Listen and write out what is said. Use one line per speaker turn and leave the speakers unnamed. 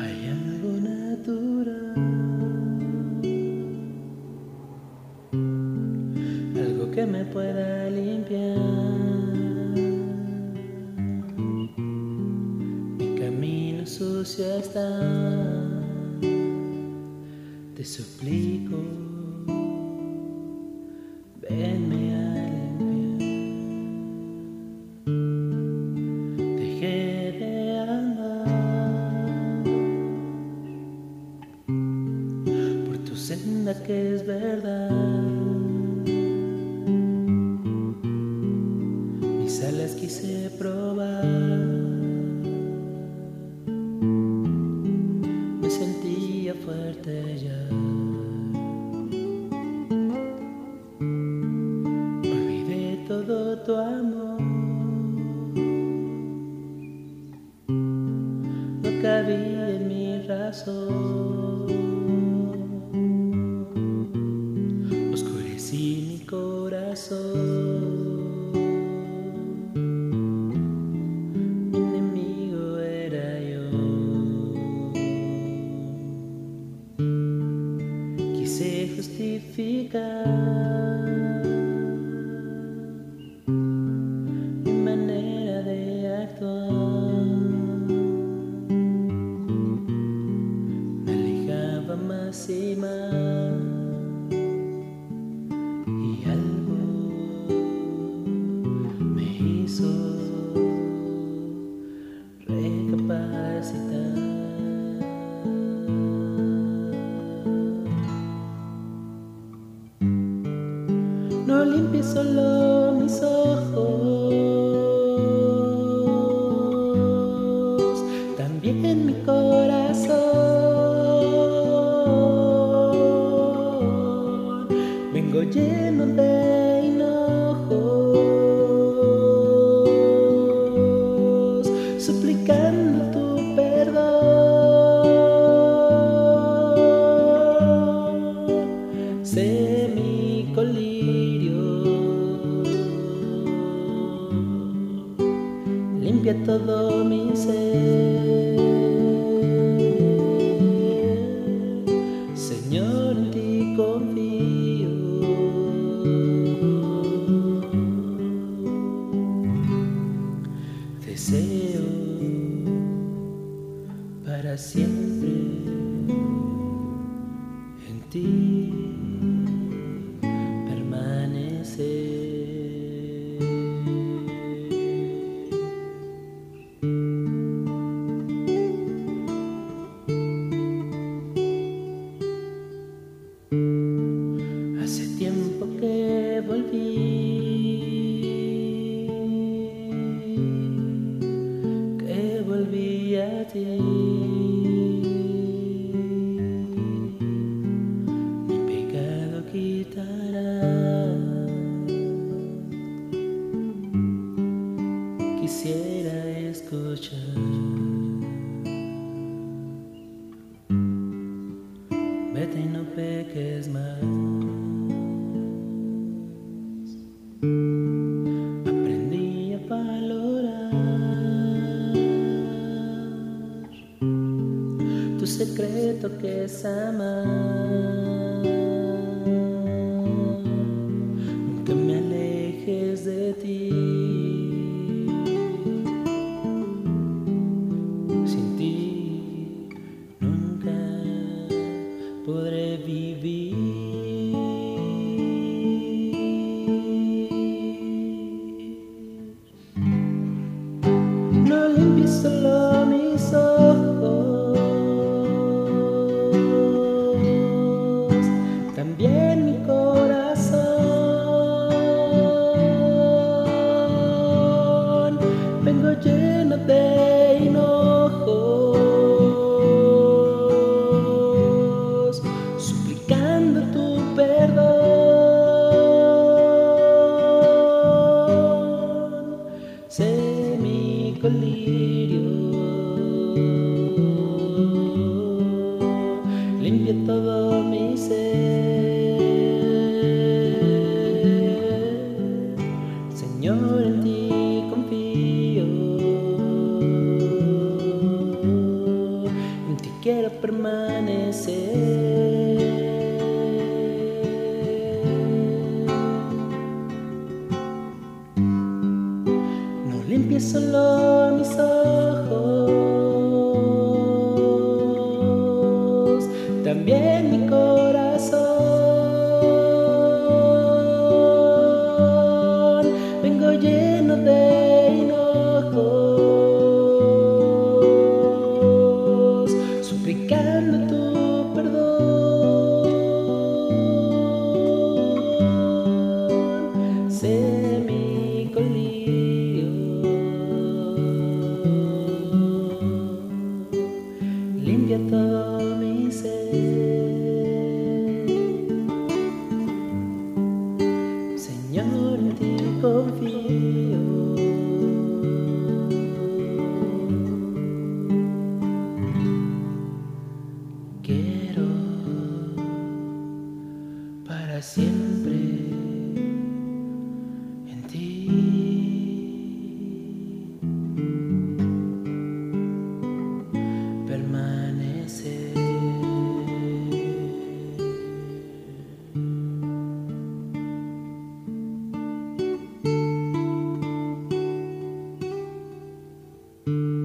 Hay algo natural, algo que me pueda limpiar. Mi camino sucio está te suplico, venme a limpiar. Dejé de andar por tu senda que es verdad. Mis alas quise probar. todo tu amor. No cabía en mi razón. Oscurecí mi corazón. Mi enemigo era yo. Quise justificar. solo. limpia todo mi ser. Señor, en ti confío. Deseo para siempre en ti. Mi pecado quitará. Quisiera escuchar. secreto que es amar. Nunca me alejes de ti. limpia todo mi ser. Señor, en ti confío, en ti quiero permanecer. solo mis ojos. También mi. Siempre. Mm-hmm.